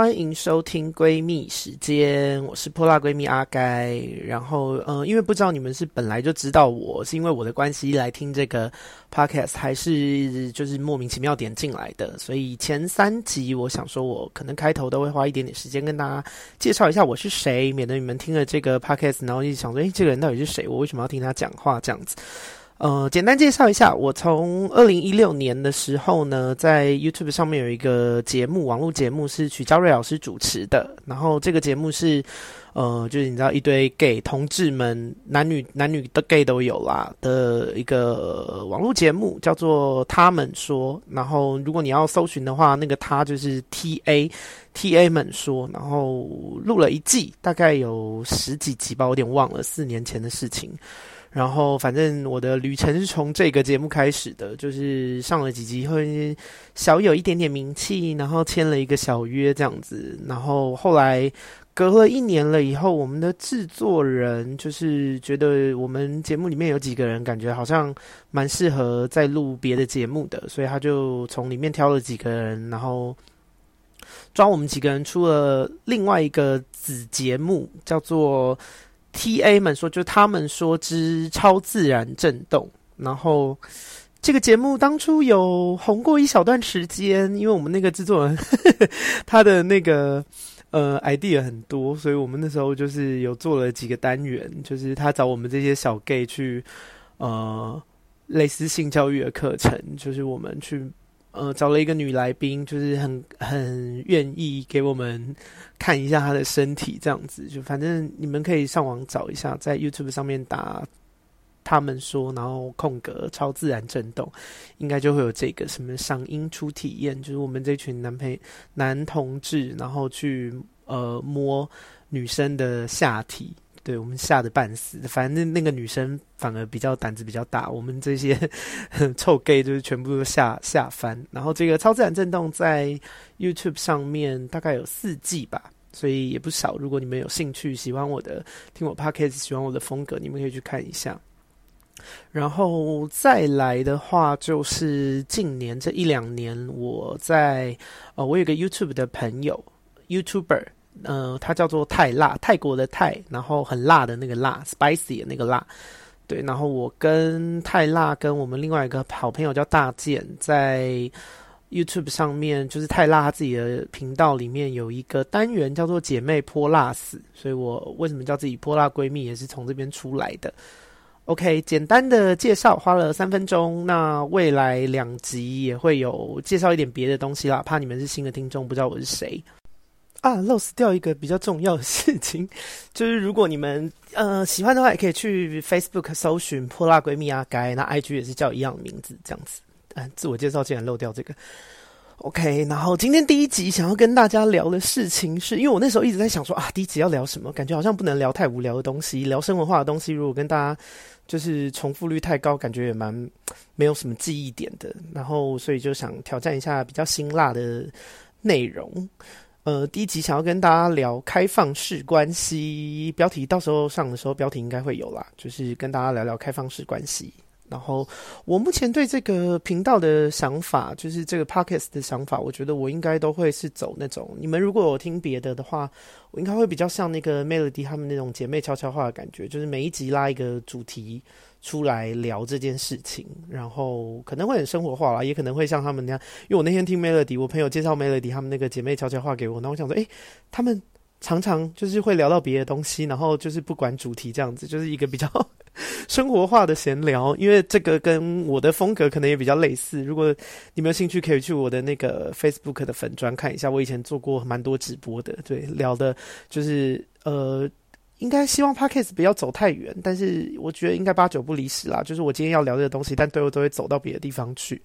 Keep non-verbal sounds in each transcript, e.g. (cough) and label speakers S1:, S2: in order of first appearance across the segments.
S1: 欢迎收听闺蜜时间，我是泼辣闺蜜阿该。然后，呃，因为不知道你们是本来就知道我是因为我的关系来听这个 podcast，还是就是莫名其妙点进来的，所以前三集我想说，我可能开头都会花一点点时间跟大家介绍一下我是谁，免得你们听了这个 podcast，然后一直想说，诶，这个人到底是谁？我为什么要听他讲话这样子？呃，简单介绍一下，我从二零一六年的时候呢，在 YouTube 上面有一个节目，网络节目是曲家瑞老师主持的。然后这个节目是，呃，就是你知道一堆 gay 同志们，男女男女的 gay 都有啦的一个网络节目，叫做他们说。然后如果你要搜寻的话，那个他就是 T A T A 们说。然后录了一季，大概有十几集吧，我有点忘了，四年前的事情。然后，反正我的旅程是从这个节目开始的，就是上了几集，会小有一点点名气，然后签了一个小约这样子。然后后来隔了一年了以后，我们的制作人就是觉得我们节目里面有几个人感觉好像蛮适合再录别的节目的，所以他就从里面挑了几个人，然后抓我们几个人出了另外一个子节目，叫做。T A 们说，就他们说之超自然震动。然后这个节目当初有红过一小段时间，因为我们那个制作人 (laughs) 他的那个呃 idea 很多，所以我们那时候就是有做了几个单元，就是他找我们这些小 gay 去呃类似性教育的课程，就是我们去。呃，找了一个女来宾，就是很很愿意给我们看一下她的身体，这样子。就反正你们可以上网找一下，在 YouTube 上面打他们说，然后空格超自然震动，应该就会有这个什么赏樱初体验，就是我们这群男朋男同志，然后去呃摸女生的下体。对，我们吓得半死，反正那个女生反而比较胆子比较大，我们这些 (laughs) 臭 gay 就是全部都吓吓翻。然后这个超自然震动在 YouTube 上面大概有四季吧，所以也不少。如果你们有兴趣，喜欢我的听我 podcast，喜欢我的风格，你们可以去看一下。然后再来的话，就是近年这一两年，我在呃，我有个 YouTube 的朋友，YouTuber。呃，它叫做泰辣，泰国的泰，然后很辣的那个辣，spicy 的那个辣，对。然后我跟泰辣跟我们另外一个好朋友叫大健，在 YouTube 上面，就是泰辣他自己的频道里面有一个单元叫做姐妹泼辣死，所以我为什么叫自己泼辣闺蜜，也是从这边出来的。OK，简单的介绍花了三分钟，那未来两集也会有介绍一点别的东西啦，怕你们是新的听众不知道我是谁。啊，lost 掉一个比较重要的事情，就是如果你们呃喜欢的话，也可以去 Facebook 搜寻泼辣闺蜜阿该，那 IG 也是叫一样的名字，这样子。嗯、自我介绍竟然漏掉这个。OK，然后今天第一集想要跟大家聊的事情是，是因为我那时候一直在想说啊，第一集要聊什么？感觉好像不能聊太无聊的东西，聊生活化的东西，如果跟大家就是重复率太高，感觉也蛮没有什么记忆点的。然后所以就想挑战一下比较辛辣的内容。呃，第一集想要跟大家聊开放式关系，标题到时候上的时候标题应该会有啦，就是跟大家聊聊开放式关系。然后我目前对这个频道的想法，就是这个 podcast 的想法，我觉得我应该都会是走那种，你们如果有听别的的话，我应该会比较像那个 Melody 他们那种姐妹悄悄话的感觉，就是每一集拉一个主题。出来聊这件事情，然后可能会很生活化啦，也可能会像他们那样。因为我那天听 Melody，我朋友介绍 Melody 他们那个姐妹悄悄话给我，然后我想说，诶，他们常常就是会聊到别的东西，然后就是不管主题这样子，就是一个比较 (laughs) 生活化的闲聊。因为这个跟我的风格可能也比较类似。如果你们有兴趣，可以去我的那个 Facebook 的粉专看一下，我以前做过蛮多直播的，对，聊的就是呃。应该希望 Podcast 不要走太远，但是我觉得应该八九不离十啦。就是我今天要聊这个东西，但最后都会走到别的地方去。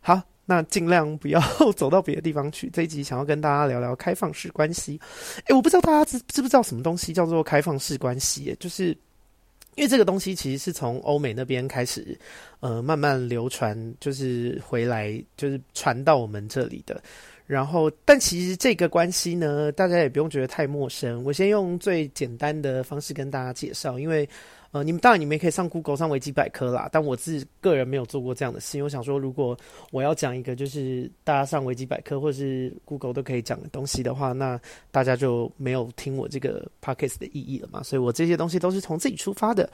S1: 好，那尽量不要 (laughs) 走到别的地方去。这一集想要跟大家聊聊开放式关系。诶，我不知道大家知知不知道什么东西叫做开放式关系？就是因为这个东西其实是从欧美那边开始，呃，慢慢流传，就是回来，就是传到我们这里的。然后，但其实这个关系呢，大家也不用觉得太陌生。我先用最简单的方式跟大家介绍，因为，呃，你们当然你们也可以上 Google 上维基百科啦，但我自己个人没有做过这样的事情。我想说，如果我要讲一个就是大家上维基百科或是 Google 都可以讲的东西的话，那大家就没有听我这个 Podcast 的意义了嘛。所以我这些东西都是从自己出发的。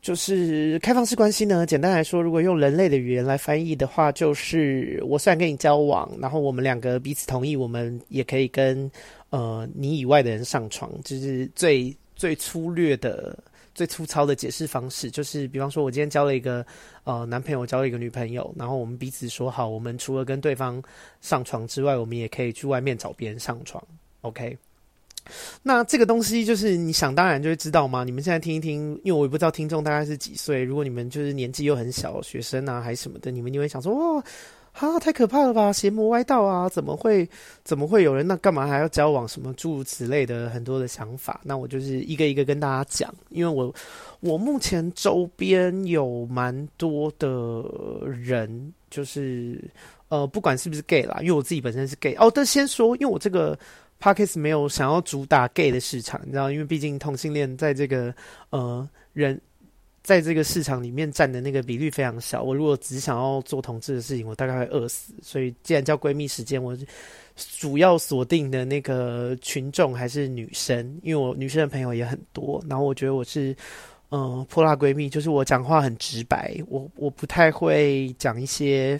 S1: 就是开放式关系呢，简单来说，如果用人类的语言来翻译的话，就是我虽然跟你交往，然后我们两个彼此同意，我们也可以跟呃你以外的人上床，就是最最粗略的、最粗糙的解释方式。就是比方说，我今天交了一个呃男朋友，交了一个女朋友，然后我们彼此说好，我们除了跟对方上床之外，我们也可以去外面找别人上床。OK。那这个东西就是你想当然就会知道吗？你们现在听一听，因为我也不知道听众大概是几岁。如果你们就是年纪又很小，学生啊还是什么的，你们就会想说：哇，哈，太可怕了吧，邪魔歪道啊！怎么会怎么会有人？那干嘛还要交往？什么诸如此类的很多的想法。那我就是一个一个跟大家讲，因为我我目前周边有蛮多的人，就是呃，不管是不是 gay 啦，因为我自己本身是 gay。哦，但先说，因为我这个。Podcast 没有想要主打 gay 的市场，你知道，因为毕竟同性恋在这个呃人在这个市场里面占的那个比率非常小。我如果只想要做同志的事情，我大概会饿死。所以，既然叫闺蜜时间，我主要锁定的那个群众还是女生，因为我女生的朋友也很多。然后，我觉得我是嗯泼辣闺蜜，就是我讲话很直白，我我不太会讲一些。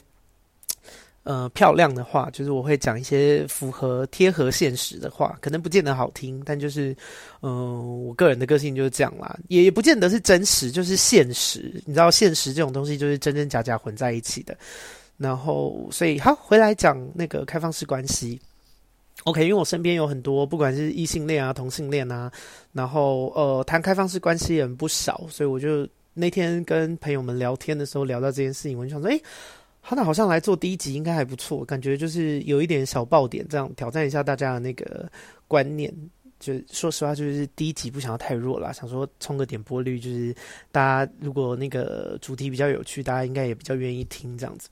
S1: 呃，漂亮的话，就是我会讲一些符合贴合现实的话，可能不见得好听，但就是，嗯、我个人的个性就是这样啦，也也不见得是真实，就是现实。你知道，现实这种东西就是真真假假混在一起的。然后，所以好回来讲那个开放式关系。OK，因为我身边有很多不管是异性恋啊、同性恋啊，然后呃，谈开放式关系人不少，所以我就那天跟朋友们聊天的时候聊到这件事情，我就想说，诶。他那好像来做第一集应该还不错，感觉就是有一点小爆点，这样挑战一下大家的那个观念。就说实话，就是第一集不想要太弱啦，想说冲个点播率，就是大家如果那个主题比较有趣，大家应该也比较愿意听这样子。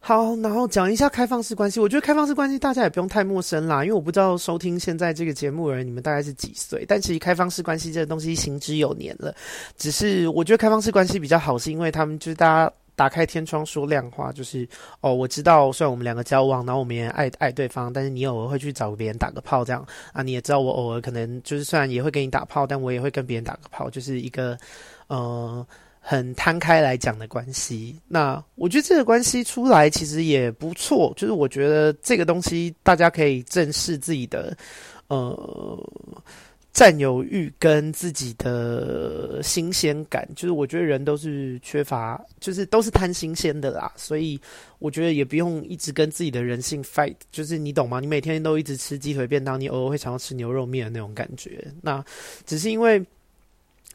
S1: 好，然后讲一下开放式关系。我觉得开放式关系大家也不用太陌生啦，因为我不知道收听现在这个节目的人你们大概是几岁，但其实开放式关系这个东西行之有年了。只是我觉得开放式关系比较好，是因为他们就是大家。打开天窗说亮话，就是哦，我知道，虽然我们两个交往，然后我们也爱爱对方，但是你偶尔会去找别人打个炮，这样啊，你也知道我偶尔可能就是虽然也会给你打炮，但我也会跟别人打个炮，就是一个呃很摊开来讲的关系。那我觉得这个关系出来其实也不错，就是我觉得这个东西大家可以正视自己的呃。占有欲跟自己的新鲜感，就是我觉得人都是缺乏，就是都是贪新鲜的啦，所以我觉得也不用一直跟自己的人性 fight，就是你懂吗？你每天都一直吃鸡腿便当，你偶尔会想要吃牛肉面的那种感觉，那只是因为。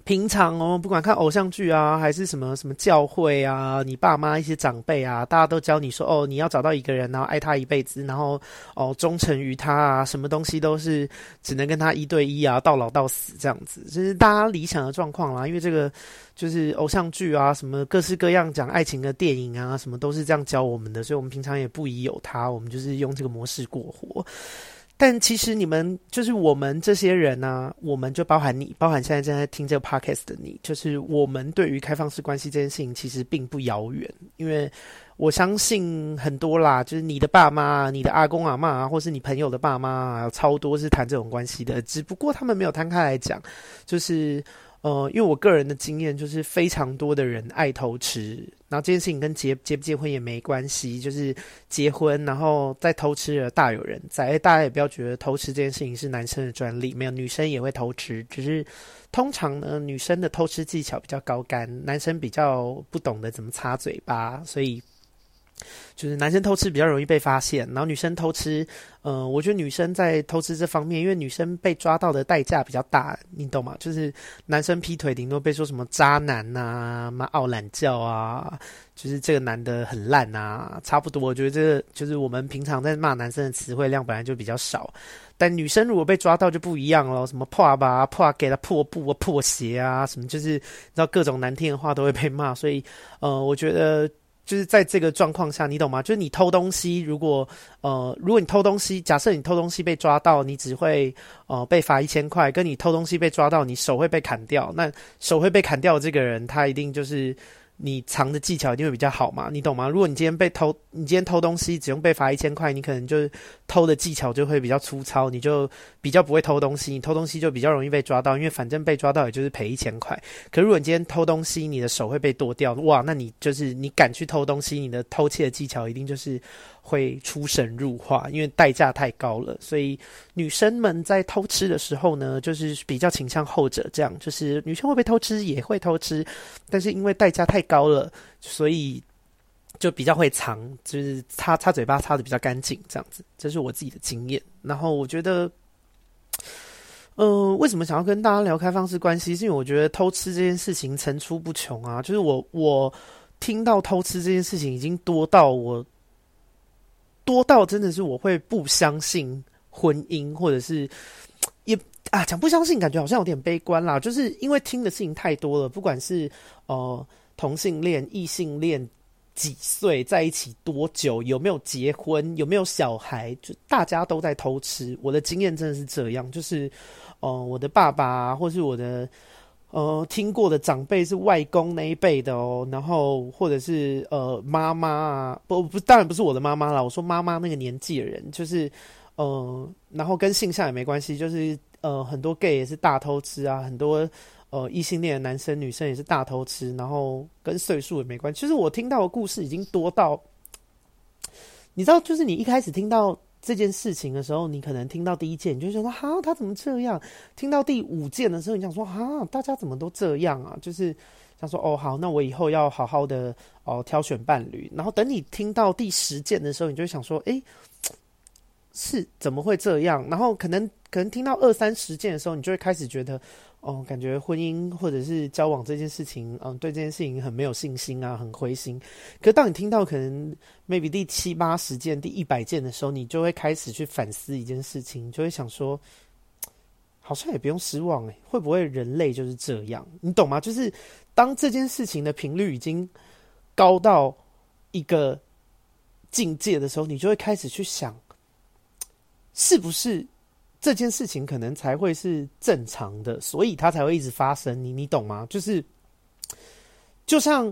S1: 平常哦，不管看偶像剧啊，还是什么什么教会啊，你爸妈一些长辈啊，大家都教你说哦，你要找到一个人，然后爱他一辈子，然后哦忠诚于他啊，什么东西都是只能跟他一对一啊，到老到死这样子，这是大家理想的状况啦。因为这个就是偶像剧啊，什么各式各样讲爱情的电影啊，什么都是这样教我们的，所以我们平常也不疑有他，我们就是用这个模式过活。但其实你们就是我们这些人呢、啊，我们就包含你，包含现在正在听这个 podcast 的你，就是我们对于开放式关系这件事情其实并不遥远，因为我相信很多啦，就是你的爸妈、你的阿公阿妈，或是你朋友的爸妈，啊超多是谈这种关系的，只不过他们没有摊开来讲，就是。呃，因为我个人的经验就是，非常多的人爱偷吃，然后这件事情跟结结不结婚也没关系，就是结婚然后再偷吃的大有人在。大家也不要觉得偷吃这件事情是男生的专利，没有，女生也会偷吃，只是通常呢，女生的偷吃技巧比较高干，男生比较不懂得怎么擦嘴巴，所以。就是男生偷吃比较容易被发现，然后女生偷吃，呃，我觉得女生在偷吃这方面，因为女生被抓到的代价比较大，你懂吗？就是男生劈腿顶多被说什么渣男呐、啊，妈傲懒教啊，就是这个男的很烂啊，差不多。我觉得这个就是我们平常在骂男生的词汇量本来就比较少，但女生如果被抓到就不一样了，什么破吧破给他破布啊破鞋啊，什么就是你知道各种难听的话都会被骂，所以呃，我觉得。就是在这个状况下，你懂吗？就是你偷东西，如果呃，如果你偷东西，假设你偷东西被抓到，你只会呃被罚一千块，跟你偷东西被抓到，你手会被砍掉，那手会被砍掉这个人，他一定就是。你藏的技巧一定会比较好嘛，你懂吗？如果你今天被偷，你今天偷东西只用被罚一千块，你可能就是偷的技巧就会比较粗糙，你就比较不会偷东西，你偷东西就比较容易被抓到，因为反正被抓到也就是赔一千块。可如果你今天偷东西，你的手会被剁掉，哇，那你就是你敢去偷东西，你的偷窃的技巧一定就是。会出神入化，因为代价太高了，所以女生们在偷吃的时候呢，就是比较倾向后者，这样就是女生会被偷吃也会偷吃，但是因为代价太高了，所以就比较会藏，就是擦擦嘴巴擦的比较干净，这样子，这是我自己的经验。然后我觉得，呃，为什么想要跟大家聊开放式关系？是因为我觉得偷吃这件事情层出不穷啊，就是我我听到偷吃这件事情已经多到我。多到真的是我会不相信婚姻，或者是 (tsk) 也啊讲不相信，感觉好像有点悲观啦。就是因为听的事情太多了，不管是呃同性恋、异性恋，几岁在一起多久，有没有结婚，有没有小孩，就大家都在偷吃。我的经验真的是这样，就是呃我的爸爸或是我的。呃，听过的长辈是外公那一辈的哦，然后或者是呃妈妈啊，不不，当然不是我的妈妈啦。我说妈妈那个年纪的人，就是呃，然后跟性向也没关系，就是呃很多 gay 也是大偷吃啊，很多呃异性恋的男生女生也是大偷吃，然后跟岁数也没关系。其实我听到的故事已经多到，你知道，就是你一开始听到。这件事情的时候，你可能听到第一件，你就觉得哈，他怎么这样？听到第五件的时候，你想说哈，大家怎么都这样啊？就是想说哦，好，那我以后要好好的哦挑选伴侣。然后等你听到第十件的时候，你就想说，诶，是怎么会这样？然后可能可能听到二三十件的时候，你就会开始觉得。哦，感觉婚姻或者是交往这件事情，嗯，对这件事情很没有信心啊，很灰心。可当你听到可能 maybe 第七八十件、第一百件的时候，你就会开始去反思一件事情，就会想说，(tsk) 好像也不用失望诶，会不会人类就是这样？你懂吗？就是当这件事情的频率已经高到一个境界的时候，你就会开始去想，是不是？这件事情可能才会是正常的，所以它才会一直发生。你你懂吗？就是，就像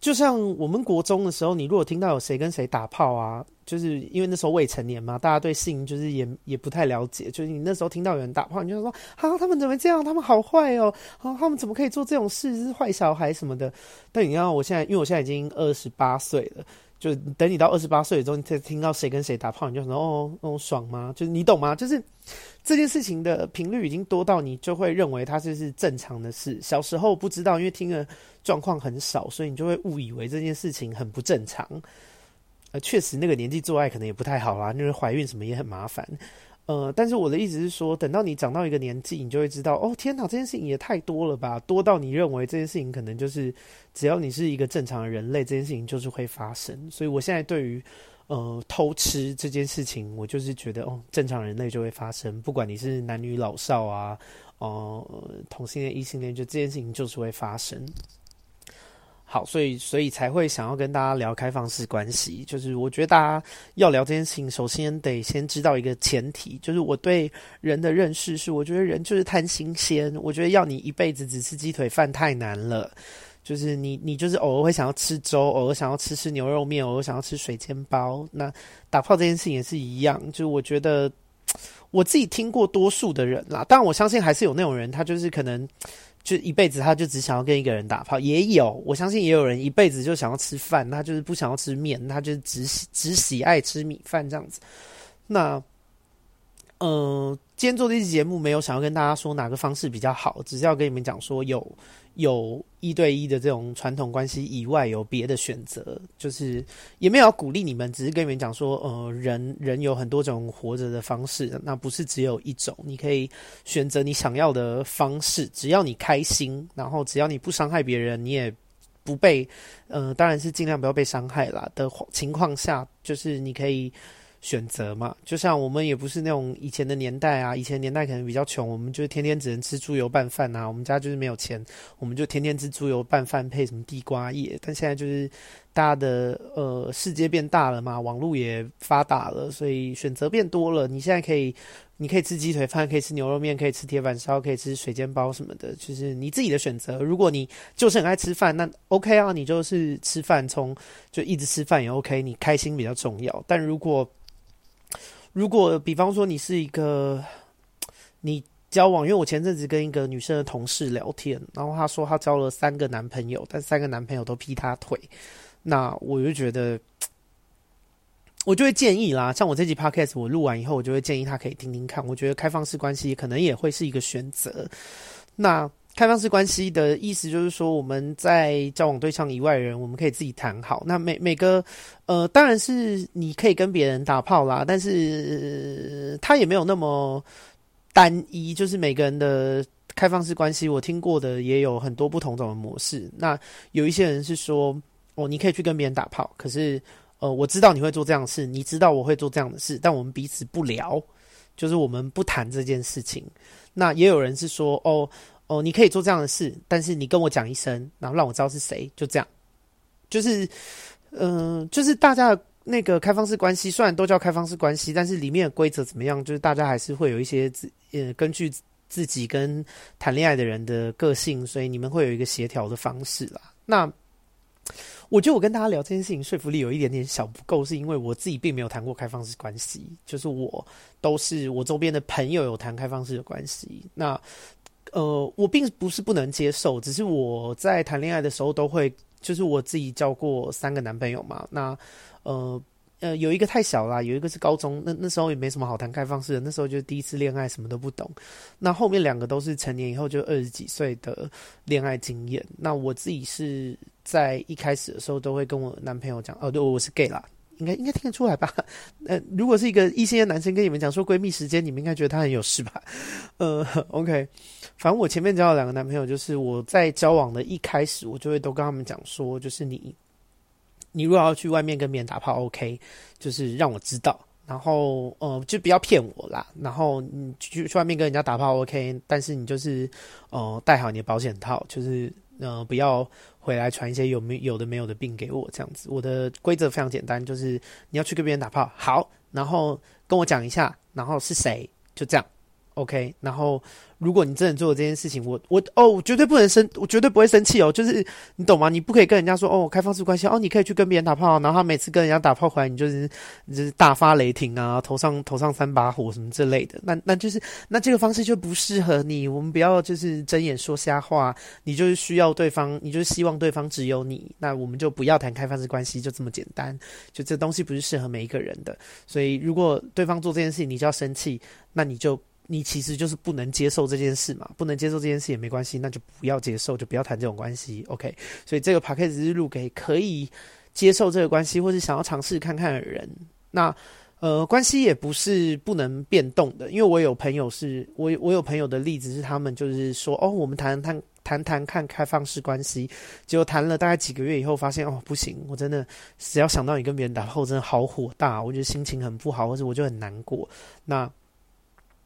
S1: 就像我们国中的时候，你如果听到有谁跟谁打炮啊，就是因为那时候未成年嘛，大家对性就是也也不太了解。就是你那时候听到有人打炮，你就说啊，他们怎么这样？他们好坏哦！啊，他们怎么可以做这种事？是坏小孩什么的。但你看，我现在因为我现在已经二十八岁了。就等你到二十八岁之后，你再听到谁跟谁打炮，你就说哦那哦爽吗？就是你懂吗？就是这件事情的频率已经多到你就会认为它是是正常的事。小时候不知道，因为听的状况很少，所以你就会误以为这件事情很不正常。呃，确实那个年纪做爱可能也不太好啦，因为怀孕什么也很麻烦。呃，但是我的意思是说，等到你长到一个年纪，你就会知道，哦，天哪，这件事情也太多了吧，多到你认为这件事情可能就是，只要你是一个正常的人类，这件事情就是会发生。所以我现在对于，呃，偷吃这件事情，我就是觉得，哦，正常人类就会发生，不管你是男女老少啊，哦、呃，同性恋、异性恋，就这件事情就是会发生。好，所以所以才会想要跟大家聊开放式关系。就是我觉得大家要聊这件事情，首先得先知道一个前提，就是我对人的认识是，我觉得人就是贪新鲜。我觉得要你一辈子只吃鸡腿饭太难了。就是你你就是偶尔会想要吃粥，偶尔想要吃吃牛肉面，偶尔想要吃水煎包。那打炮这件事情也是一样。就我觉得 (tsk) 我自己听过多数的人啦，当然我相信还是有那种人，他就是可能。就一辈子，他就只想要跟一个人打炮，也有，我相信也有人一辈子就想要吃饭，他就是不想要吃面，他就只只喜爱吃米饭这样子。那，嗯、呃，今天做这期节目没有想要跟大家说哪个方式比较好，只是要跟你们讲说有。有一对一的这种传统关系以外，有别的选择，就是也没有鼓励你们，只是跟你们讲说，呃，人人有很多种活着的方式，那不是只有一种，你可以选择你想要的方式，只要你开心，然后只要你不伤害别人，你也不被，呃，当然是尽量不要被伤害啦的情况下，就是你可以。选择嘛，就像我们也不是那种以前的年代啊，以前年代可能比较穷，我们就天天只能吃猪油拌饭呐。我们家就是没有钱，我们就天天吃猪油拌饭配什么地瓜叶。但现在就是大家的呃世界变大了嘛，网络也发达了，所以选择变多了。你现在可以，你可以吃鸡腿饭，可以吃牛肉面，可以吃铁板烧，可以吃水煎包什么的，就是你自己的选择。如果你就是很爱吃饭，那 OK 啊，你就是吃饭，从就一直吃饭也 OK，你开心比较重要。但如果如果比方说你是一个你。交往，因为我前阵子跟一个女生的同事聊天，然后她说她交了三个男朋友，但三个男朋友都劈她腿。那我就觉得，我就会建议啦，像我这集 podcast 我录完以后，我就会建议她可以听听看。我觉得开放式关系可能也会是一个选择。那开放式关系的意思就是说，我们在交往对象以外的人，我们可以自己谈好。那每每个呃，当然是你可以跟别人打炮啦，但是他也没有那么。单一就是每个人的开放式关系，我听过的也有很多不同种的模式。那有一些人是说，哦，你可以去跟别人打炮，可是，呃，我知道你会做这样的事，你知道我会做这样的事，但我们彼此不聊，就是我们不谈这件事情。那也有人是说，哦，哦，你可以做这样的事，但是你跟我讲一声，然后让我知道是谁，就这样。就是，嗯、就是大家。那个开放式关系虽然都叫开放式关系，但是里面的规则怎么样？就是大家还是会有一些自呃，根据自己跟谈恋爱的人的个性，所以你们会有一个协调的方式啦。那我觉得我跟大家聊这件事情说服力有一点点小不够，是因为我自己并没有谈过开放式关系，就是我都是我周边的朋友有谈开放式的关系。那呃，我并不是不能接受，只是我在谈恋爱的时候都会，就是我自己交过三个男朋友嘛，那。呃呃，有一个太小啦，有一个是高中，那那时候也没什么好谈开放式的，那时候就第一次恋爱，什么都不懂。那后面两个都是成年以后就二十几岁的恋爱经验。那我自己是在一开始的时候都会跟我男朋友讲，哦，对，我是 gay 啦，应该应该听得出来吧？(laughs) 呃，如果是一个异性的男生跟你们讲说闺蜜时间，你们应该觉得他很有事吧？(laughs) 呃，OK，反正我前面交了两个男朋友，就是我在交往的一开始，我就会都跟他们讲说，就是你。你如果要去外面跟别人打炮，OK，就是让我知道，然后呃，就不要骗我啦。然后你去去外面跟人家打炮，OK，但是你就是呃带好你的保险套，就是呃不要回来传一些有没有的没有的病给我这样子。我的规则非常简单，就是你要去跟别人打炮，好，然后跟我讲一下，然后是谁，就这样，OK，然后。如果你真的做了这件事情，我我哦，我绝对不能生，我绝对不会生气哦。就是你懂吗？你不可以跟人家说哦，开放式关系哦，你可以去跟别人打炮，然后他每次跟人家打炮回来，你就是就是大发雷霆啊，头上头上三把火什么之类的。那那就是那这个方式就不适合你。我们不要就是睁眼说瞎话。你就是需要对方，你就是希望对方只有你。那我们就不要谈开放式关系，就这么简单。就这东西不是适合每一个人的。所以如果对方做这件事情，你就要生气，那你就。你其实就是不能接受这件事嘛，不能接受这件事也没关系，那就不要接受，就不要谈这种关系，OK？所以这个 package 是录给可以接受这个关系，或是想要尝试看看的人。那呃，关系也不是不能变动的，因为我有朋友是，我我有朋友的例子是，他们就是说，哦，我们谈谈谈谈看开放式关系，结果谈了大概几个月以后，发现哦，不行，我真的只要想到你跟别人打后，真的好火大，我觉得心情很不好，或者我就很难过。那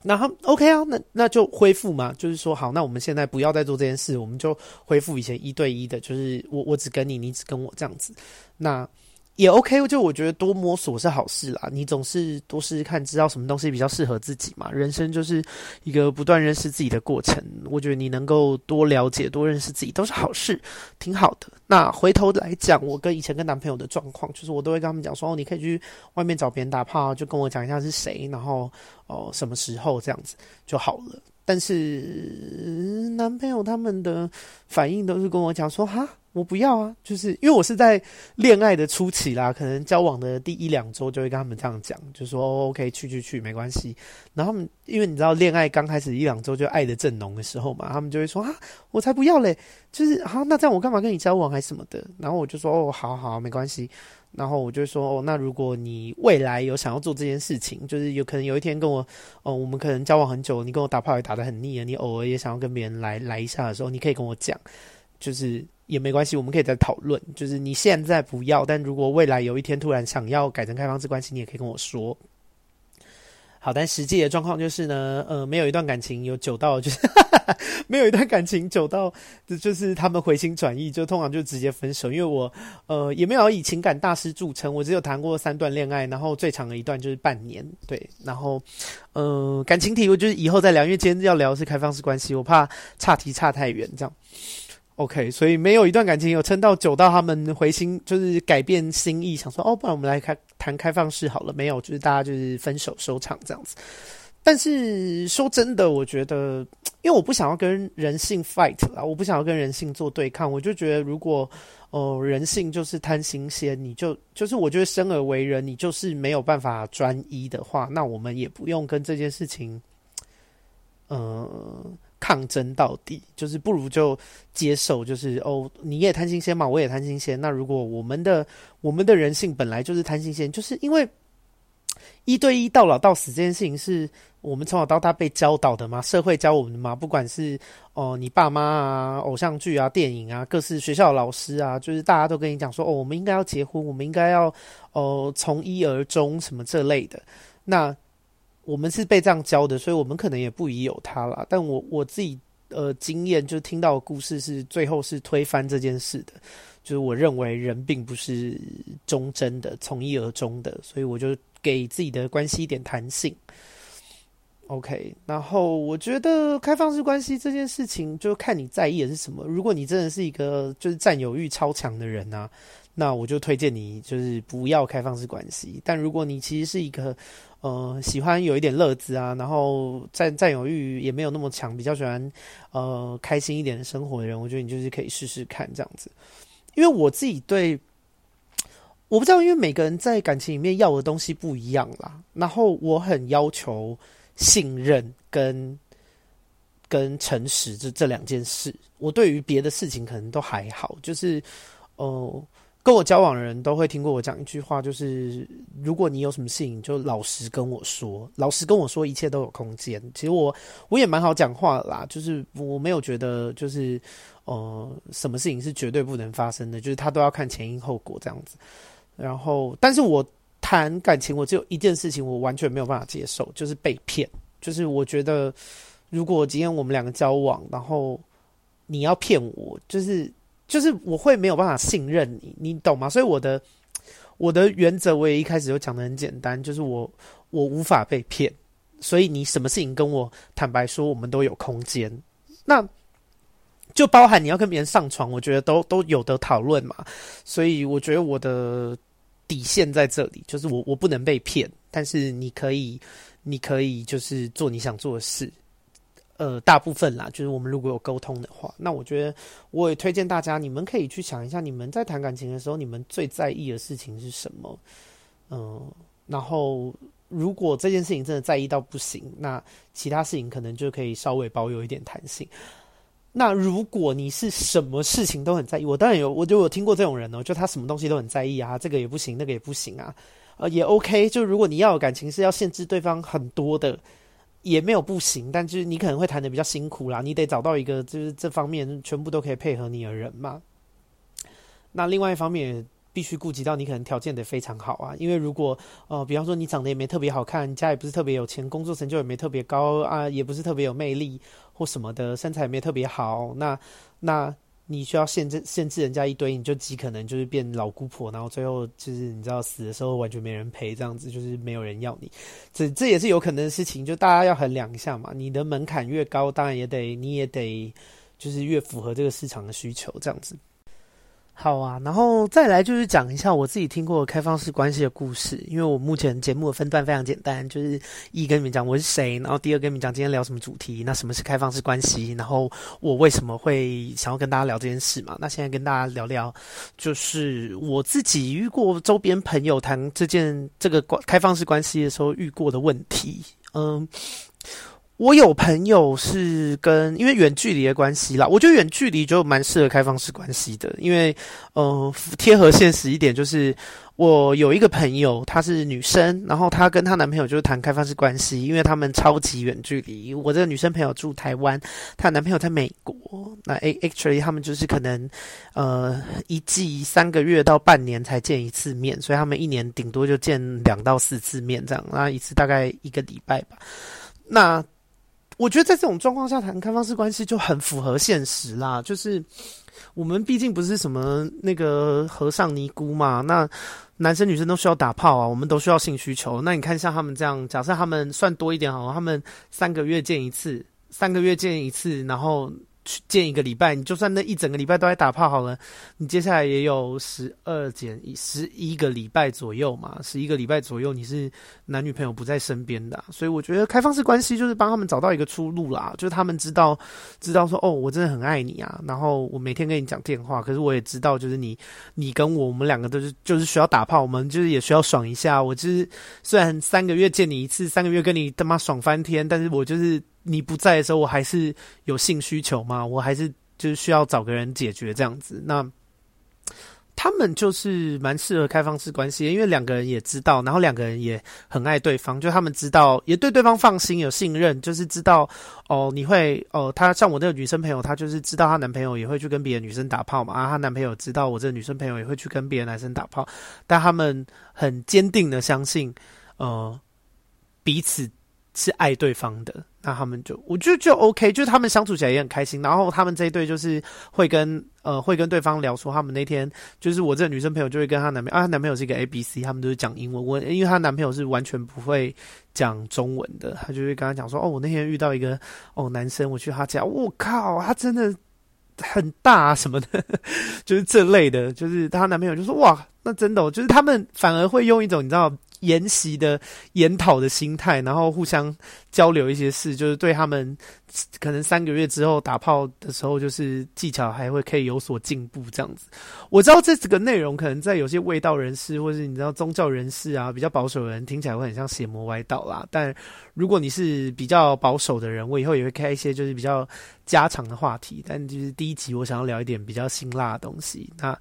S1: 那他 OK 啊，那那就恢复嘛，就是说好，那我们现在不要再做这件事，我们就恢复以前一对一的，就是我我只跟你，你只跟我这样子，那。也 OK，就我觉得多摸索是好事啦。你总是多试试看，知道什么东西比较适合自己嘛。人生就是一个不断认识自己的过程。我觉得你能够多了解、多认识自己都是好事，挺好的。那回头来讲，我跟以前跟男朋友的状况，就是我都会跟他们讲说：“哦，你可以去外面找别人打炮，就跟我讲一下是谁，然后哦什么时候这样子就好了。”但是男朋友他们的反应都是跟我讲说：“哈。”我不要啊，就是因为我是在恋爱的初期啦，可能交往的第一两周就会跟他们这样讲，就说 OK 去去去没关系。然后他们因为你知道恋爱刚开始一两周就爱得正浓的时候嘛，他们就会说啊，我才不要嘞，就是好，那这样我干嘛跟你交往还什么的？然后我就说哦，好好没关系。然后我就说哦，那如果你未来有想要做这件事情，就是有可能有一天跟我哦，我们可能交往很久，你跟我打炮也打得很腻了，你偶尔也想要跟别人来来一下的时候，你可以跟我讲，就是。也没关系，我们可以再讨论。就是你现在不要，但如果未来有一天突然想要改成开放式关系，你也可以跟我说。好，但实际的状况就是呢，呃，没有一段感情有久到，就是 (laughs) 没有一段感情久到，就是他们回心转意，就通常就直接分手。因为我呃也没有以情感大师著称，我只有谈过三段恋爱，然后最长的一段就是半年，对，然后呃感情题我就是以后再聊，因为今天要聊是开放式关系，我怕岔题岔太远，这样。OK，所以没有一段感情有撑到久到他们回心，就是改变心意，想说哦，不然我们来开谈开放式好了。没有，就是大家就是分手收场这样子。但是说真的，我觉得，因为我不想要跟人性 fight 啦，我不想要跟人性做对抗。我就觉得，如果哦、人性就是贪新鲜，你就就是我觉得生而为人，你就是没有办法专一的话，那我们也不用跟这件事情，呃。抗争到底，就是不如就接受，就是哦，你也贪新鲜嘛，我也贪新鲜。那如果我们的我们的人性本来就是贪新鲜，就是因为一对一到老到死这件事情是我们从小到大被教导的嘛，社会教我们的嘛，不管是哦你爸妈啊、偶像剧啊、电影啊、各式学校老师啊，就是大家都跟你讲说哦，我们应该要结婚，我们应该要哦从一而终什么这类的，那。我们是被这样教的，所以我们可能也不疑有他啦。但我我自己呃经验，就听到的故事是最后是推翻这件事的，就是我认为人并不是忠贞的，从一而终的，所以我就给自己的关系一点弹性。OK，然后我觉得开放式关系这件事情，就看你在意的是什么。如果你真的是一个就是占有欲超强的人啊，那我就推荐你就是不要开放式关系。但如果你其实是一个呃，喜欢有一点乐子啊，然后占占有欲也没有那么强，比较喜欢呃开心一点的生活的人，我觉得你就是可以试试看这样子。因为我自己对，我不知道，因为每个人在感情里面要的东西不一样啦。然后我很要求信任跟 (laughs) 跟诚实这这两件事。我对于别的事情可能都还好，就是呃。跟我交往的人都会听过我讲一句话，就是如果你有什么事情，就老实跟我说，老实跟我说，一切都有空间。其实我我也蛮好讲话啦，就是我没有觉得就是呃什么事情是绝对不能发生的，就是他都要看前因后果这样子。然后，但是我谈感情，我只有一件事情我完全没有办法接受，就是被骗。就是我觉得如果今天我们两个交往，然后你要骗我，就是。就是我会没有办法信任你，你懂吗？所以我的我的原则，我也一开始就讲的很简单，就是我我无法被骗，所以你什么事情跟我坦白说，我们都有空间。那就包含你要跟别人上床，我觉得都都有得讨论嘛。所以我觉得我的底线在这里，就是我我不能被骗，但是你可以你可以就是做你想做的事。呃，大部分啦，就是我们如果有沟通的话，那我觉得我也推荐大家，你们可以去想一下，你们在谈感情的时候，你们最在意的事情是什么？嗯、然后如果这件事情真的在意到不行，那其他事情可能就可以稍微保有一点弹性。那如果你是什么事情都很在意，我当然有，我就有听过这种人哦，就他什么东西都很在意啊，这个也不行，那个也不行啊，呃，也 OK。就如果你要有感情是要限制对方很多的。也没有不行，但就是你可能会谈得比较辛苦啦，你得找到一个就是这方面全部都可以配合你的人嘛。那另外一方面必须顾及到你可能条件得非常好啊，因为如果呃，比方说你长得也没特别好看，家也不是特别有钱，工作成就也没特别高啊，也不是特别有魅力或什么的，身材也没特别好，那那。你需要限制限制人家一堆，你就极可能就是变老姑婆，然后最后就是你知道死的时候完全没人陪，这样子就是没有人要你，这这也是有可能的事情，就大家要衡量一下嘛。你的门槛越高，当然也得你也得就是越符合这个市场的需求，这样子。好啊，然后再来就是讲一下我自己听过开放式关系的故事。因为我目前节目的分段非常简单，就是一跟你们讲我是谁，然后第二跟你们讲今天聊什么主题。那什么是开放式关系？然后我为什么会想要跟大家聊这件事嘛？那现在跟大家聊聊，就是我自己遇过周边朋友谈这件这个关开放式关系的时候遇过的问题。嗯，我有朋友是跟因为远距离的关系啦，我觉得远距离就蛮适合开放式关系的，因为呃贴合现实一点，就是我有一个朋友，她是女生，然后她跟她男朋友就是谈开放式关系，因为他们超级远距离。我这个女生朋友住台湾，她男朋友在美国，那 actually 他们就是可能呃一季三个月到半年才见一次面，所以他们一年顶多就见两到四次面这样，那一次大概一个礼拜吧，那。我觉得在这种状况下谈开放式关系就很符合现实啦，就是我们毕竟不是什么那个和尚尼姑嘛，那男生女生都需要打炮啊，我们都需要性需求。那你看像他们这样，假设他们算多一点好了，他们三个月见一次，三个月见一次，然后。去见一个礼拜，你就算那一整个礼拜都在打炮好了，你接下来也有十二减一十一个礼拜左右嘛，十一个礼拜左右你是男女朋友不在身边的，所以我觉得开放式关系就是帮他们找到一个出路啦，就是他们知道知道说哦，我真的很爱你啊，然后我每天跟你讲电话，可是我也知道就是你你跟我我们两个都是就是需要打炮，我们就是也需要爽一下，我就是虽然三个月见你一次，三个月跟你他妈爽翻天，但是我就是。你不在的时候，我还是有性需求吗？我还是就是需要找个人解决这样子。那他们就是蛮适合开放式关系，因为两个人也知道，然后两个人也很爱对方，就他们知道，也对对方放心、有信任，就是知道哦，你会哦，她像我这个女生朋友，她就是知道她男朋友也会去跟别的女生打炮嘛，啊，她男朋友知道我这个女生朋友也会去跟别的男生打炮，但他们很坚定的相信，呃，彼此是爱对方的。那他们就，我就就 OK，就是他们相处起来也很开心。然后他们这一对就是会跟呃会跟对方聊说，他们那天就是我这个女生朋友就会跟她男朋友啊，她男朋友是一个 ABC，他们都是讲英文。我因为她男朋友是完全不会讲中文的，她就会跟他讲说，哦，我那天遇到一个哦男生，我去他家，我靠，他真的很大啊什么的，(laughs) 就是这类的。就是她男朋友就说，哇，那真的，就是他们反而会用一种你知道。研习的研讨的心态，然后互相交流一些事，就是对他们可能三个月之后打炮的时候，就是技巧还会可以有所进步这样子。我知道这几个内容可能在有些卫道人士，或是你知道宗教人士啊，比较保守的人听起来会很像邪魔歪道啦。但如果你是比较保守的人，我以后也会开一些就是比较家常的话题。但就是第一集我想要聊一点比较辛辣的东西，那。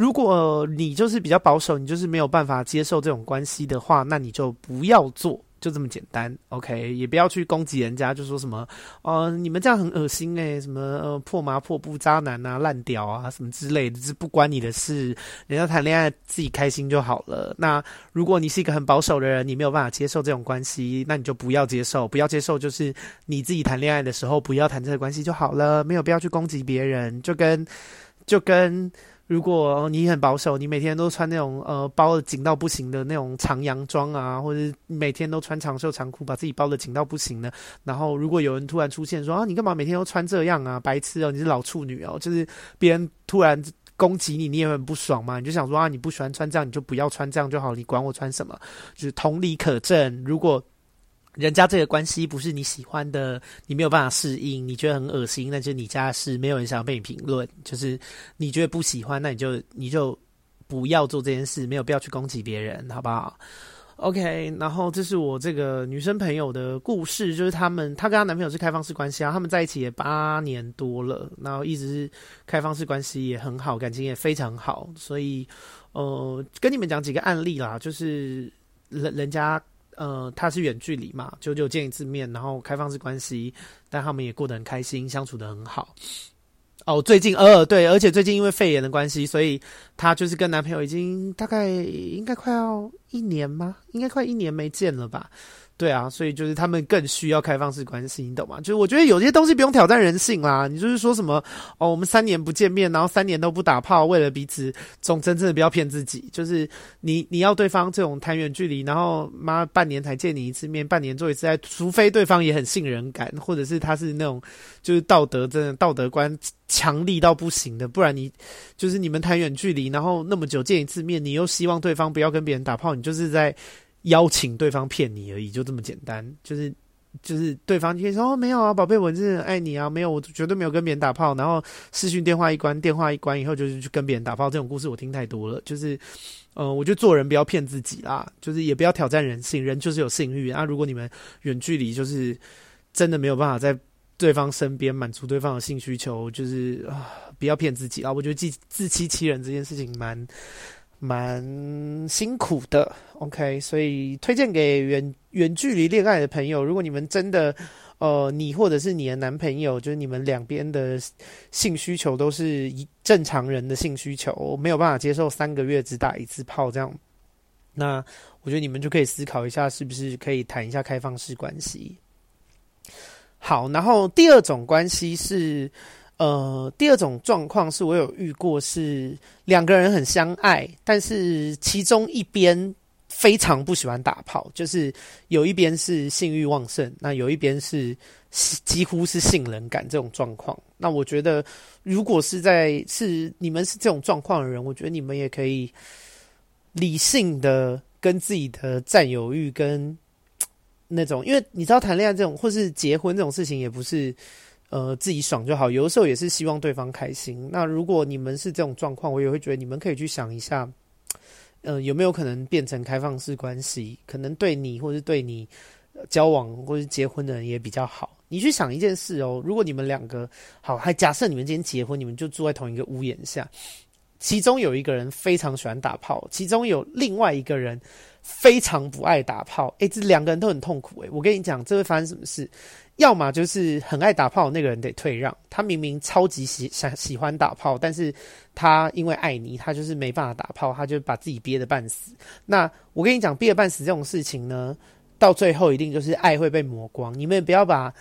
S1: 如果你就是比较保守，你就是没有办法接受这种关系的话，那你就不要做，就这么简单，OK？也不要去攻击人家，就说什么，呃，你们这样很恶心诶、什么呃破麻破布渣男啊、烂屌啊什么之类的，这不关你的事，人家谈恋爱自己开心就好了。那如果你是一个很保守的人，你没有办法接受这种关系，那你就不要接受，不要接受就是你自己谈恋爱的时候不要谈这个关系就好了，没有必要去攻击别人，就跟就跟。如果你很保守，你每天都穿那种呃包的紧到不行的那种长洋装啊，或者每天都穿长袖长裤，把自己包的紧到不行的。然后如果有人突然出现说啊，你干嘛每天都穿这样啊，白痴哦，你是老处女哦，就是别人突然攻击你，你也很不爽嘛，你就想说啊，你不喜欢穿这样，你就不要穿这样就好，你管我穿什么？就是同理可证，如果。人家这个关系不是你喜欢的，你没有办法适应，你觉得很恶心，那就你家事，没有人想要被你评论。就是你觉得不喜欢，那你就你就不要做这件事，没有必要去攻击别人，好不好？OK。然后这是我这个女生朋友的故事，就是他们她跟她男朋友是开放式关系啊，他们在一起也八年多了，然后一直是开放式关系也很好，感情也非常好。所以呃，跟你们讲几个案例啦，就是人人家。呃，他是远距离嘛，久久见一次面，然后开放式关系，但他们也过得很开心，相处得很好。哦，最近，呃，对，而且最近因为肺炎的关系，所以她就是跟男朋友已经大概应该快要一年吗？应该快一年没见了吧。对啊，所以就是他们更需要开放式关系，你懂吗？就是我觉得有些东西不用挑战人性啦。你就是说什么哦，我们三年不见面，然后三年都不打炮，为了彼此，总真正的不要骗自己。就是你你要对方这种谈远距离，然后妈半年才见你一次面，半年做一次爱，除非对方也很信任感，或者是他是那种就是道德真的道德观强力到不行的，不然你就是你们谈远距离，然后那么久见一次面，你又希望对方不要跟别人打炮，你就是在。邀请对方骗你而已，就这么简单。就是就是对方可以说哦，没有啊，宝贝，我真的很爱你啊，没有，我绝对没有跟别人打炮。然后视讯电话一关，电话一关以后就是去跟别人打炮。这种故事我听太多了。就是呃，我觉得做人不要骗自己啦，就是也不要挑战人性，人就是有性欲啊。如果你们远距离，就是真的没有办法在对方身边满足对方的性需求，就是啊，不要骗自己啊！我觉得自自欺欺人这件事情蛮蛮辛苦的。OK，所以推荐给远远距离恋爱的朋友，如果你们真的。呃，你或者是你的男朋友，就是你们两边的性需求都是一正常人的性需求，没有办法接受三个月只打一次炮这样。那我觉得你们就可以思考一下，是不是可以谈一下开放式关系。好，然后第二种关系是，呃，第二种状况是我有遇过，是两个人很相爱，但是其中一边。非常不喜欢打炮，就是有一边是性欲旺盛，那有一边是几乎是性冷感这种状况。那我觉得，如果是在是你们是这种状况的人，我觉得你们也可以理性的跟自己的占有欲跟那种，因为你知道谈恋爱这种或是结婚这种事情，也不是呃自己爽就好，有的时候也是希望对方开心。那如果你们是这种状况，我也会觉得你们可以去想一下。呃，有没有可能变成开放式关系？可能对你，或是对你交往或是结婚的人也比较好。你去想一件事哦，如果你们两个好，还假设你们今天结婚，你们就住在同一个屋檐下，其中有一个人非常喜欢打炮，其中有另外一个人非常不爱打炮，诶，这两个人都很痛苦诶，我跟你讲，这会发生什么事？要么就是很爱打炮那个人得退让，他明明超级喜想喜欢打炮，但是他因为爱你，他就是没办法打炮，他就把自己憋得半死。那我跟你讲，憋得半死这种事情呢，到最后一定就是爱会被磨光。你们不要把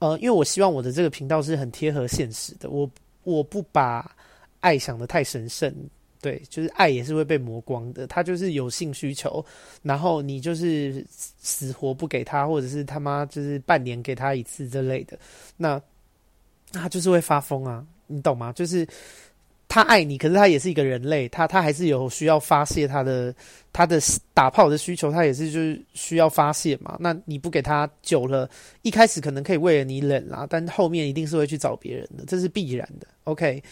S1: 呃，因为我希望我的这个频道是很贴合现实的，我我不把爱想得太神圣。对，就是爱也是会被磨光的。他就是有性需求，然后你就是死活不给他，或者是他妈就是半年给他一次之类的，那他就是会发疯啊，你懂吗？就是。他爱你，可是他也是一个人类，他他还是有需要发泄他的他的打炮的需求，他也是就是需要发泄嘛。那你不给他久了，一开始可能可以为了你忍啦，但后面一定是会去找别人的，这是必然的。OK，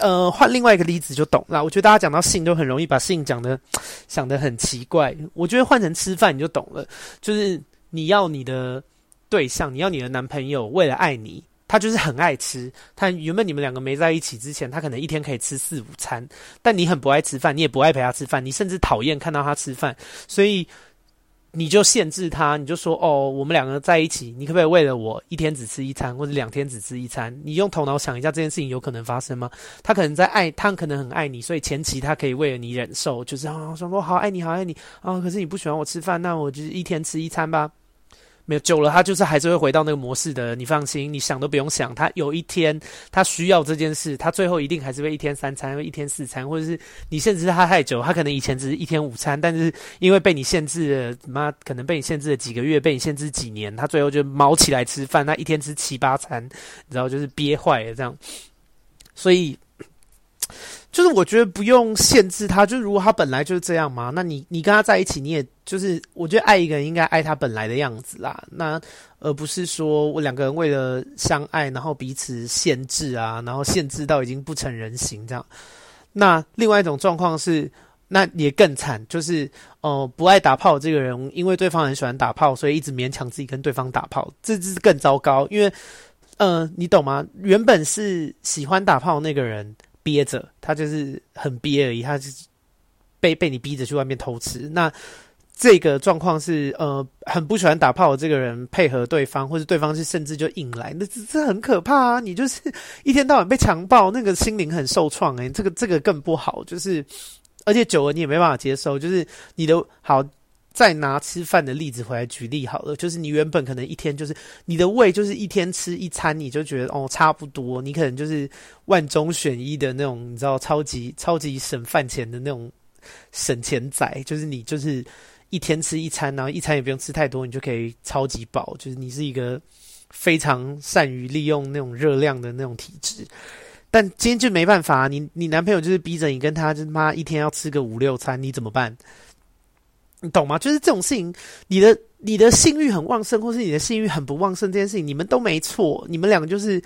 S1: 呃，换另外一个例子就懂了。我觉得大家讲到性都很容易把性讲的想的很奇怪，我觉得换成吃饭你就懂了，就是你要你的对象，你要你的男朋友为了爱你。他就是很爱吃，他原本你们两个没在一起之前，他可能一天可以吃四五餐，但你很不爱吃饭，你也不爱陪他吃饭，你甚至讨厌看到他吃饭，所以你就限制他，你就说哦，我们两个在一起，你可不可以为了我一天只吃一餐，或者两天只吃一餐？你用头脑想一下，这件事情有可能发生吗？他可能在爱，他可能很爱你，所以前期他可以为了你忍受，就是啊，说我好爱你，好爱你啊，可是你不喜欢我吃饭，那我就一天吃一餐吧。没有久了，他就是还是会回到那个模式的。你放心，你想都不用想，他有一天他需要这件事，他最后一定还是会一天三餐，会一天四餐，或者是你限制他太久，他可能以前只是一天五餐，但是因为被你限制了，妈可能被你限制了几个月，被你限制几年，他最后就卯起来吃饭，他一天吃七八餐，你知道，就是憋坏了这样，所以。就是我觉得不用限制他，就如果他本来就是这样嘛，那你你跟他在一起，你也就是我觉得爱一个人应该爱他本来的样子啦，那而不是说我两个人为了相爱，然后彼此限制啊，然后限制到已经不成人形这样。那另外一种状况是，那也更惨，就是哦、不爱打炮这个人，因为对方很喜欢打炮，所以一直勉强自己跟对方打炮，这这是更糟糕，因为呃你懂吗？原本是喜欢打炮那个人。憋着，他就是很憋而已，他就是被被你逼着去外面偷吃。那这个状况是，呃，很不喜欢打炮的这个人配合对方，或者对方是甚至就硬来，那这这很可怕啊！你就是一天到晚被强暴，那个心灵很受创诶，这个这个更不好，就是而且久了你也没办法接受，就是你的好。再拿吃饭的例子回来举例好了，就是你原本可能一天就是你的胃就是一天吃一餐，你就觉得哦差不多，你可能就是万中选一的那种，你知道超级超级省饭钱的那种省钱仔，就是你就是一天吃一餐，然后一餐也不用吃太多，你就可以超级饱，就是你是一个非常善于利用那种热量的那种体质。但今天就没办法，你你男朋友就是逼着你跟他就妈一天要吃个五六餐，你怎么办？你懂吗？就是这种事情，你的你的性欲很旺盛，或是你的性欲很不旺盛，这件事情你们都没错。你们两个就是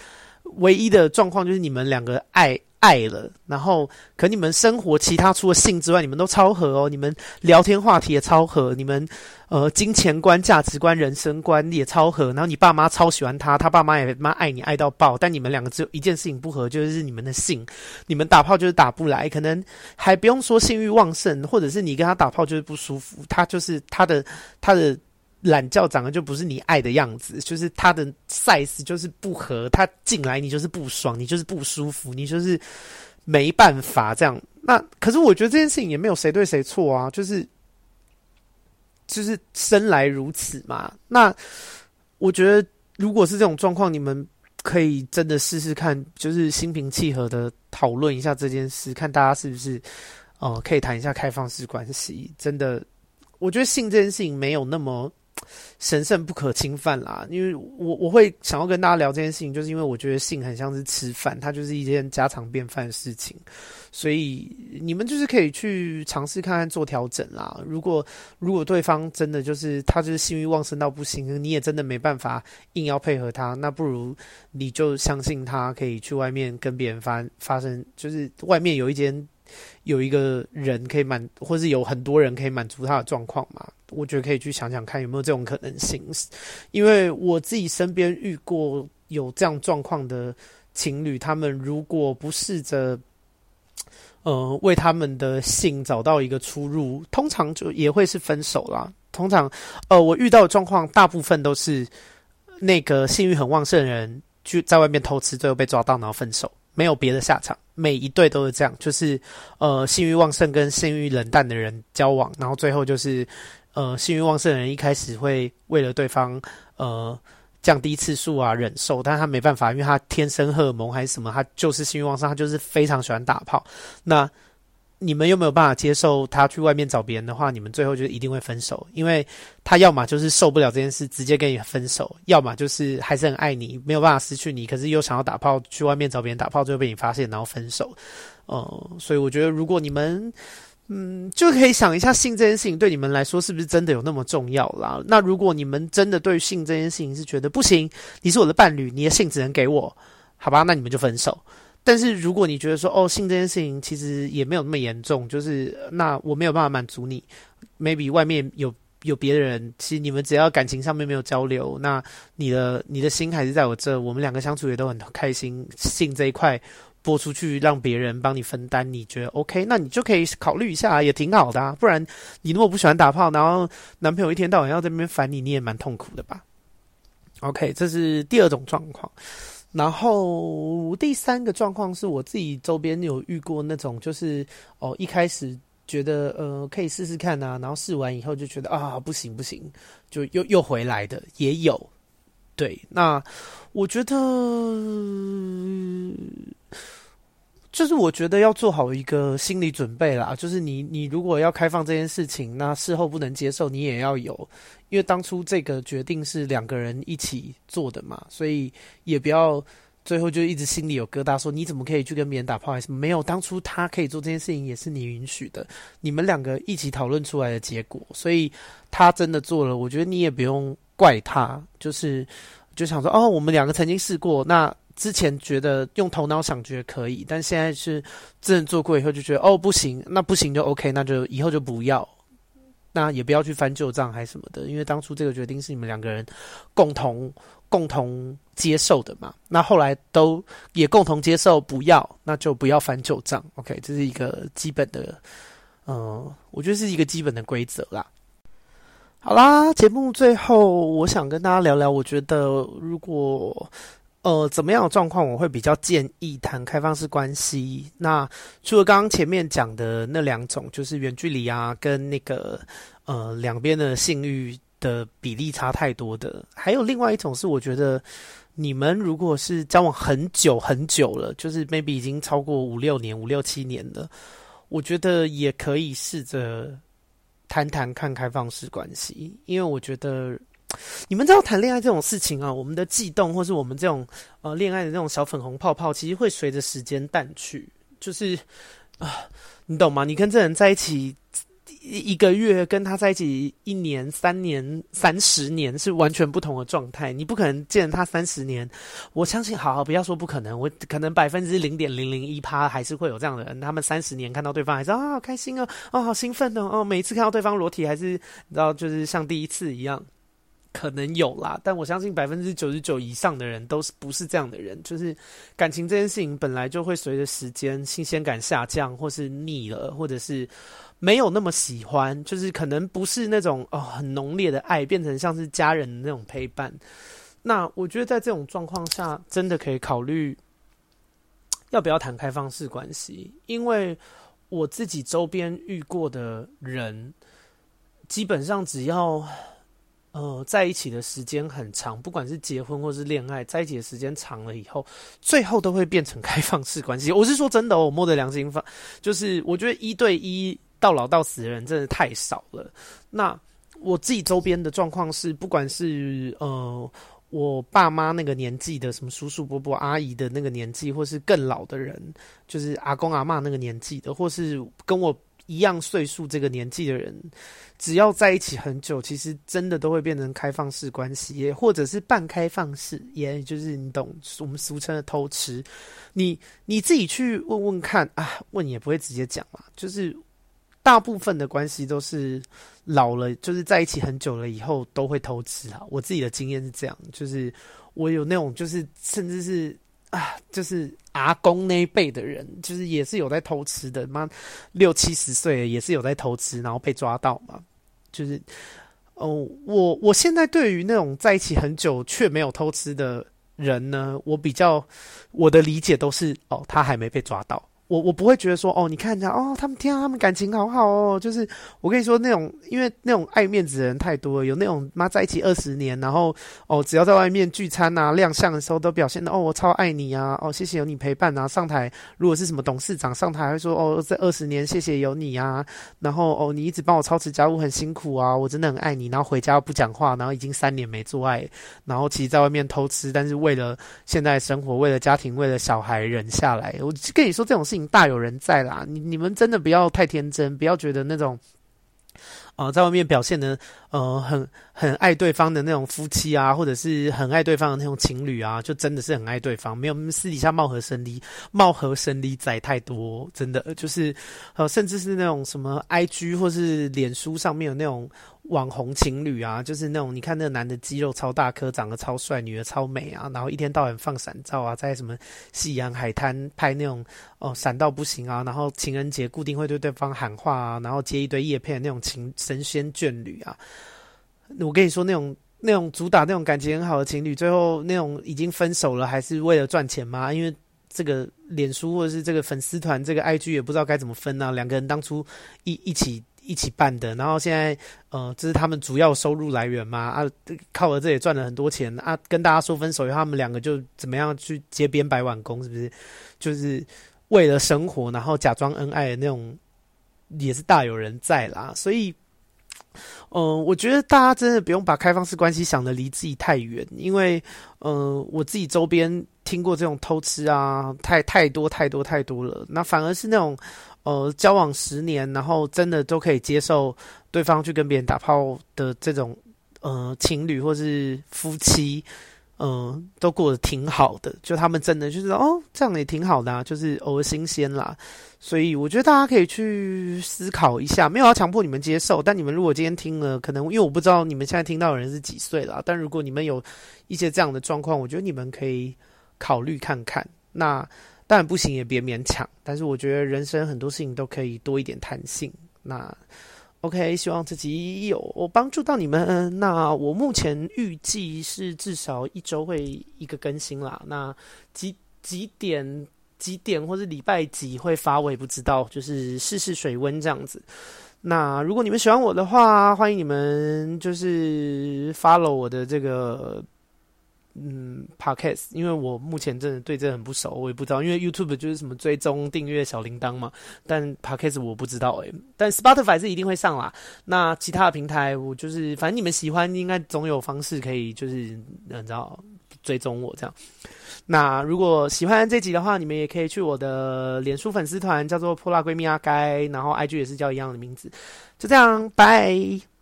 S1: 唯一的状况就是你们两个爱爱了，然后可你们生活其他除了性之外，你们都超合哦。你们聊天话题也超合，你们呃金钱观、价值观、人生观也超合。然后你爸妈超喜欢他，他爸妈也妈爱你爱到爆。但你们两个只有一件事情不合，就是你们的性。你们打炮就是打不来，可能还不用说性欲旺盛，或者是你跟他打炮就是不舒服，他就是他的他的。懒觉长得就不是你爱的样子，就是他的 size 就是不合，他进来你就是不爽，你就是不舒服，你就是没办法这样。那可是我觉得这件事情也没有谁对谁错啊，就是就是生来如此嘛。那我觉得如果是这种状况，你们可以真的试试看，就是心平气和的讨论一下这件事，看大家是不是哦、呃、可以谈一下开放式关系。真的，我觉得性这件事情没有那么。神圣不可侵犯啦，因为我我会想要跟大家聊这件事情，就是因为我觉得性很像是吃饭，它就是一件家常便饭的事情，所以你们就是可以去尝试看看做调整啦。如果如果对方真的就是他就是性欲旺盛到不行，你也真的没办法硬要配合他，那不如你就相信他可以去外面跟别人发发生，就是外面有一间。有一个人可以满，或是有很多人可以满足他的状况嘛？我觉得可以去想想看有没有这种可能性。因为我自己身边遇过有这样状况的情侣，他们如果不试着，呃，为他们的性找到一个出路，通常就也会是分手啦。通常，呃，我遇到的状况大部分都是那个性欲很旺盛的人去在外面偷吃，最后被抓到，然后分手。没有别的下场，每一对都是这样，就是呃，性欲旺盛跟性欲冷淡的人交往，然后最后就是呃，性欲旺盛的人一开始会为了对方呃降低次数啊忍受，但他没办法，因为他天生荷尔蒙还是什么，他就是性欲旺盛，他就是非常喜欢打炮，那。你们又没有办法接受他去外面找别人的话，你们最后就一定会分手，因为他要么就是受不了这件事，直接跟你分手；要么就是还是很爱你，没有办法失去你，可是又想要打炮，去外面找别人打炮，最后被你发现，然后分手。呃，所以我觉得，如果你们，嗯，就可以想一下，性这件事情对你们来说是不是真的有那么重要啦？那如果你们真的对性这件事情是觉得不行，你是我的伴侣，你的性只能给我，好吧？那你们就分手。但是如果你觉得说哦，性这件事情其实也没有那么严重，就是那我没有办法满足你，maybe 外面有有别的人，其实你们只要感情上面没有交流，那你的你的心还是在我这，我们两个相处也都很开心。性这一块播出去让别人帮你分担，你觉得 OK？那你就可以考虑一下，也挺好的啊。不然你如果不喜欢打炮，然后男朋友一天到晚要在那边烦你，你也蛮痛苦的吧？OK，这是第二种状况。然后第三个状况是我自己周边有遇过那种，就是哦一开始觉得呃可以试试看啊，然后试完以后就觉得啊不行不行，就又又回来的也有。对，那我觉得就是我觉得要做好一个心理准备啦，就是你你如果要开放这件事情，那事后不能接受，你也要有。因为当初这个决定是两个人一起做的嘛，所以也不要最后就一直心里有疙瘩，说你怎么可以去跟别人打炮？还是没有？当初他可以做这件事情，也是你允许的，你们两个一起讨论出来的结果。所以他真的做了，我觉得你也不用怪他，就是就想说哦，我们两个曾经试过，那之前觉得用头脑想觉得可以，但现在是真的做过以后就觉得哦不行，那不行就 OK，那就以后就不要。那也不要去翻旧账还什么的，因为当初这个决定是你们两个人共同共同接受的嘛。那后来都也共同接受不要，那就不要翻旧账。OK，这是一个基本的，嗯、我觉得是一个基本的规则啦。好啦，节目最后我想跟大家聊聊，我觉得如果。呃，怎么样的状况我会比较建议谈开放式关系？那除了刚刚前面讲的那两种，就是远距离啊，跟那个呃两边的性欲的比例差太多的，还有另外一种是，我觉得你们如果是交往很久很久了，就是 maybe 已经超过五六年、五六七年了，我觉得也可以试着谈谈看开放式关系，因为我觉得。你们知道谈恋爱这种事情啊，我们的悸动或是我们这种呃恋爱的那种小粉红泡泡，其实会随着时间淡去。就是啊、你懂吗？你跟这人在一起一个月跟他在一起一年、三年、三十年是完全不同的状态。你不可能见他三十年，我相信，好好不要说不可能，我可能百分之零点零零一趴还是会有这样的人。他们三十年看到对方还是啊好开心哦，哦好兴奋哦，哦每一次看到对方裸体还是你知道就是像第一次一样。可能有啦，但我相信百分之九十九以上的人都是不是这样的人。就是感情这件事情本来就会随着时间新鲜感下降，或是腻了，或者是没有那么喜欢，就是可能不是那种哦很浓烈的爱，变成像是家人的那种陪伴。那我觉得在这种状况下，真的可以考虑要不要谈开放式关系，因为我自己周边遇过的人，基本上只要。呃，在一起的时间很长，不管是结婚或是恋爱，在一起的时间长了以后，最后都会变成开放式关系。我是说真的哦，我摸着良心放，就是我觉得一对一到老到死的人真的太少了。那我自己周边的状况是，不管是呃我爸妈那个年纪的，什么叔叔伯伯、阿姨的那个年纪，或是更老的人，就是阿公阿嬷那个年纪的，或是跟我。一样岁数这个年纪的人，只要在一起很久，其实真的都会变成开放式关系，也或者是半开放式，也就是你懂我们俗称的偷吃。你你自己去问问看啊，问也不会直接讲嘛。就是大部分的关系都是老了，就是在一起很久了以后都会偷吃啊。我自己的经验是这样，就是我有那种，就是甚至是。啊，就是阿公那一辈的人，就是也是有在偷吃的，妈六七十岁也是有在偷吃，然后被抓到嘛。就是，哦，我我现在对于那种在一起很久却没有偷吃的人呢，我比较我的理解都是，哦，他还没被抓到。我我不会觉得说哦，你看一下哦，他们天啊，他们感情好好哦。就是我跟你说那种，因为那种爱面子的人太多了，有那种妈在一起二十年，然后哦，只要在外面聚餐啊、亮相的时候，都表现的哦，我超爱你啊，哦，谢谢有你陪伴啊。上台如果是什么董事长上台，会说哦，这二十年谢谢有你啊，然后哦，你一直帮我操持家务很辛苦啊，我真的很爱你。然后回家不讲话，然后已经三年没做爱，然后其实在外面偷吃，但是为了现在生活，为了家庭，为了小孩忍下来。我跟你说这种事情。大有人在啦，你你们真的不要太天真，不要觉得那种，呃，在外面表现的呃很很爱对方的那种夫妻啊，或者是很爱对方的那种情侣啊，就真的是很爱对方，没有私底下貌合神离、貌合神离仔太多，真的就是呃，甚至是那种什么 IG 或是脸书上面有那种。网红情侣啊，就是那种你看那个男的肌肉超大颗，长得超帅，女的超美啊，然后一天到晚放闪照啊，在什么夕阳海滩拍那种哦闪到不行啊，然后情人节固定会对对方喊话啊，然后接一堆业配的那种情神仙眷侣啊。我跟你说，那种那种主打那种感情很好的情侣，最后那种已经分手了，还是为了赚钱吗？因为这个脸书或者是这个粉丝团，这个 IG 也不知道该怎么分啊。两个人当初一一起。一起办的，然后现在，呃，这是他们主要收入来源嘛？啊，靠了这也赚了很多钱啊！跟大家说分手以后，他们两个就怎么样去街边摆碗工，是不是？就是为了生活，然后假装恩爱的那种，也是大有人在啦。所以，嗯、我觉得大家真的不用把开放式关系想得离自己太远，因为，呃，我自己周边听过这种偷吃啊，太太多太多太多了。那反而是那种。呃，交往十年，然后真的都可以接受对方去跟别人打炮的这种呃情侣或是夫妻，嗯、都过得挺好的。就他们真的就是哦，这样也挺好的啊，就是偶尔新鲜啦。所以我觉得大家可以去思考一下，没有要强迫你们接受，但你们如果今天听了，可能因为我不知道你们现在听到的人是几岁啦，但如果你们有一些这样的状况，我觉得你们可以考虑看看。那。当然不行，也别勉强。但是我觉得人生很多事情都可以多一点弹性。那 OK，希望自己有我帮助到你们。那我目前预计是至少一周会一个更新啦。那几几点几点或者礼拜几会发，我也不知道，就是试试水温这样子。那如果你们喜欢我的话，欢迎你们就是 follow 我的这个。嗯，Podcast，因为我目前真的对这很不熟，我也不知道，因为 YouTube 就是什么追踪、订阅、小铃铛嘛，但 Podcast 我不知道诶、欸，但 Spotify 是一定会上啦。那其他的平台，我就是反正你们喜欢，应该总有方式可以，就是你知道追踪我这样。那如果喜欢这集的话，你们也可以去我的脸书粉丝团，叫做泼辣闺蜜阿该，然后 IG 也是叫一样的名字。就这样，拜。